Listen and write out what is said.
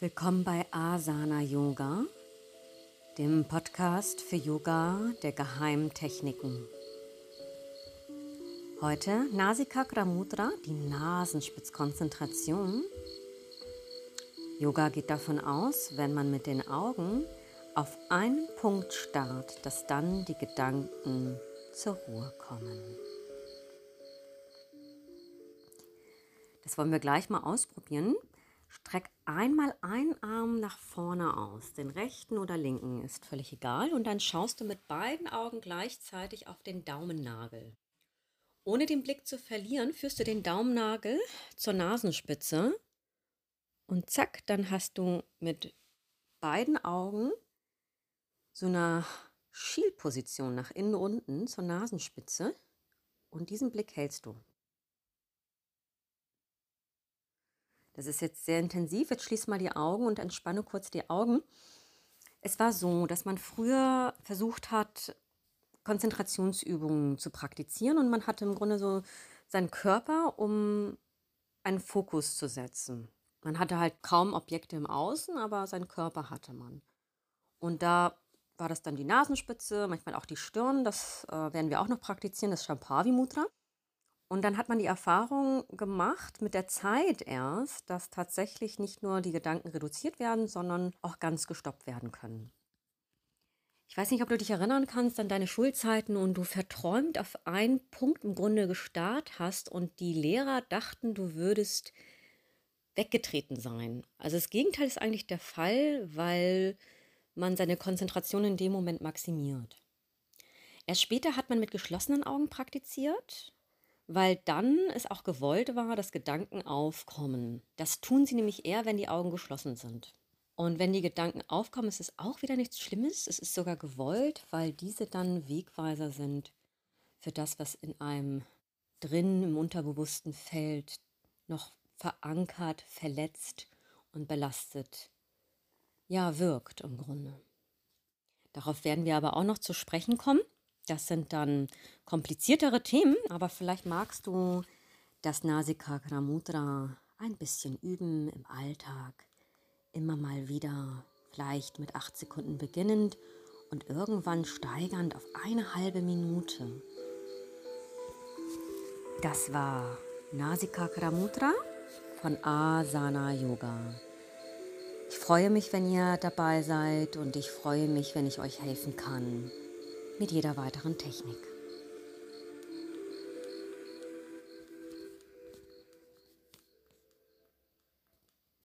Willkommen bei Asana Yoga, dem Podcast für Yoga der geheimen Techniken. Heute Nasika Mudra, die Nasenspitzkonzentration. Yoga geht davon aus, wenn man mit den Augen auf einen Punkt starrt, dass dann die Gedanken zur Ruhe kommen. Das wollen wir gleich mal ausprobieren. Streck einmal einen Arm nach vorne aus, den rechten oder linken, ist völlig egal. Und dann schaust du mit beiden Augen gleichzeitig auf den Daumennagel. Ohne den Blick zu verlieren, führst du den Daumennagel zur Nasenspitze und zack, dann hast du mit beiden Augen so eine Schielposition nach innen unten zur Nasenspitze und diesen Blick hältst du. Das ist jetzt sehr intensiv. Jetzt schließ mal die Augen und entspanne kurz die Augen. Es war so, dass man früher versucht hat, Konzentrationsübungen zu praktizieren und man hatte im Grunde so seinen Körper, um einen Fokus zu setzen. Man hatte halt kaum Objekte im Außen, aber seinen Körper hatte man. Und da war das dann die Nasenspitze, manchmal auch die Stirn, das äh, werden wir auch noch praktizieren, das Shampavi Mudra. Und dann hat man die Erfahrung gemacht mit der Zeit erst, dass tatsächlich nicht nur die Gedanken reduziert werden, sondern auch ganz gestoppt werden können. Ich weiß nicht, ob du dich erinnern kannst an deine Schulzeiten und du verträumt auf einen Punkt im Grunde gestarrt hast und die Lehrer dachten, du würdest weggetreten sein. Also das Gegenteil ist eigentlich der Fall, weil man seine Konzentration in dem Moment maximiert. Erst später hat man mit geschlossenen Augen praktiziert weil dann es auch gewollt war, dass Gedanken aufkommen. Das tun sie nämlich eher, wenn die Augen geschlossen sind. Und wenn die Gedanken aufkommen, ist es auch wieder nichts Schlimmes. Es ist sogar gewollt, weil diese dann Wegweiser sind für das, was in einem drin im unterbewussten Feld noch verankert, verletzt und belastet, ja, wirkt im Grunde. Darauf werden wir aber auch noch zu sprechen kommen. Das sind dann kompliziertere Themen, aber vielleicht magst du das Nasikakra Mudra ein bisschen üben im Alltag. Immer mal wieder, vielleicht mit acht Sekunden beginnend und irgendwann steigernd auf eine halbe Minute. Das war Nasikakra Mudra von Asana Yoga. Ich freue mich, wenn ihr dabei seid und ich freue mich, wenn ich euch helfen kann mit jeder weiteren Technik.